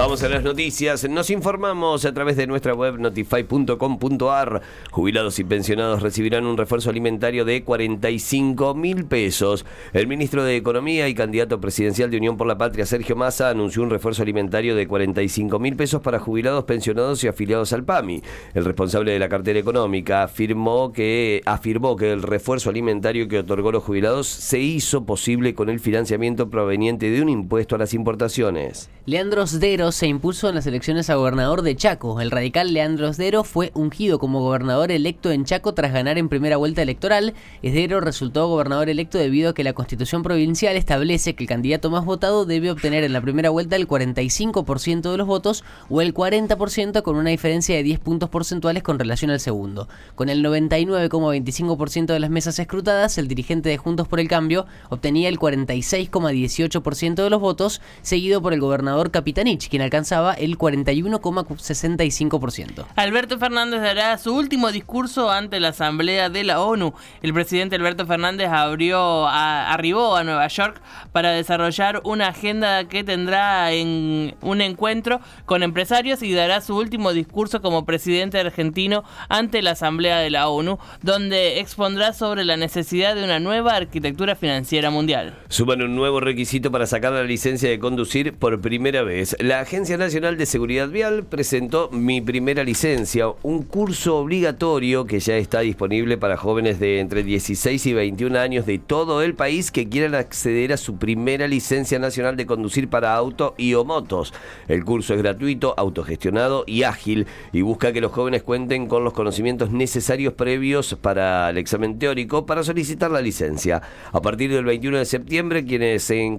Vamos a las noticias. Nos informamos a través de nuestra web notify.com.ar. Jubilados y pensionados recibirán un refuerzo alimentario de 45 mil pesos. El ministro de Economía y candidato presidencial de Unión por la Patria, Sergio Massa, anunció un refuerzo alimentario de 45 mil pesos para jubilados, pensionados y afiliados al PAMI. El responsable de la cartera económica afirmó que, afirmó que el refuerzo alimentario que otorgó los jubilados se hizo posible con el financiamiento proveniente de un impuesto a las importaciones. Leandro Se impuso en las elecciones a gobernador de Chaco. El radical Leandro Esdero fue ungido como gobernador electo en Chaco tras ganar en primera vuelta electoral. Esdero resultó gobernador electo debido a que la constitución provincial establece que el candidato más votado debe obtener en la primera vuelta el 45% de los votos o el 40% con una diferencia de 10 puntos porcentuales con relación al segundo. Con el 99,25% de las mesas escrutadas, el dirigente de Juntos por el Cambio obtenía el 46,18% de los votos, seguido por el gobernador Capitanich, quien alcanzaba el 41,65%. Alberto Fernández dará su último discurso ante la Asamblea de la ONU. El presidente Alberto Fernández abrió arribó a Nueva York para desarrollar una agenda que tendrá en un encuentro con empresarios y dará su último discurso como presidente argentino ante la Asamblea de la ONU, donde expondrá sobre la necesidad de una nueva arquitectura financiera mundial. Suman un nuevo requisito para sacar la licencia de conducir por primera vez. La Agencia Nacional de Seguridad Vial presentó Mi Primera Licencia, un curso obligatorio que ya está disponible para jóvenes de entre 16 y 21 años de todo el país que quieran acceder a su primera licencia nacional de conducir para auto y o motos. El curso es gratuito, autogestionado y ágil y busca que los jóvenes cuenten con los conocimientos necesarios previos para el examen teórico para solicitar la licencia. A partir del 21 de septiembre, quienes, se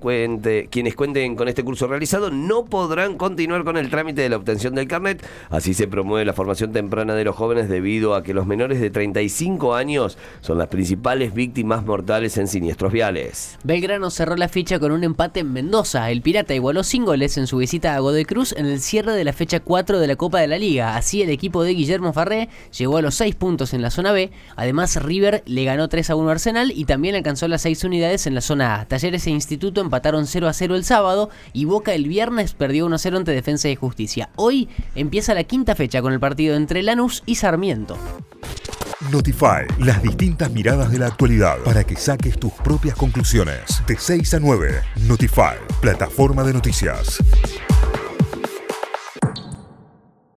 quienes cuenten con este curso realizado no podrán continuar con el trámite de la obtención del carnet. Así se promueve la formación temprana de los jóvenes debido a que los menores de 35 años son las principales víctimas mortales en siniestros viales. Belgrano cerró la ficha con un empate en Mendoza. El Pirata igualó sin goles en su visita a Godoy Cruz en el cierre de la fecha 4 de la Copa de la Liga. Así el equipo de Guillermo Farré llegó a los 6 puntos en la zona B. Además, River le ganó 3 a 1 a Arsenal y también alcanzó las 6 unidades en la zona A. Talleres e Instituto empataron 0 a 0 el sábado y Boca el viernes perdió 1 0 ante Defensa y Justicia. Hoy empieza la quinta fecha con el partido entre Lanús y Sarmiento. Notify, las distintas miradas de la actualidad para que saques tus propias conclusiones. De 6 a 9, Notify, plataforma de noticias.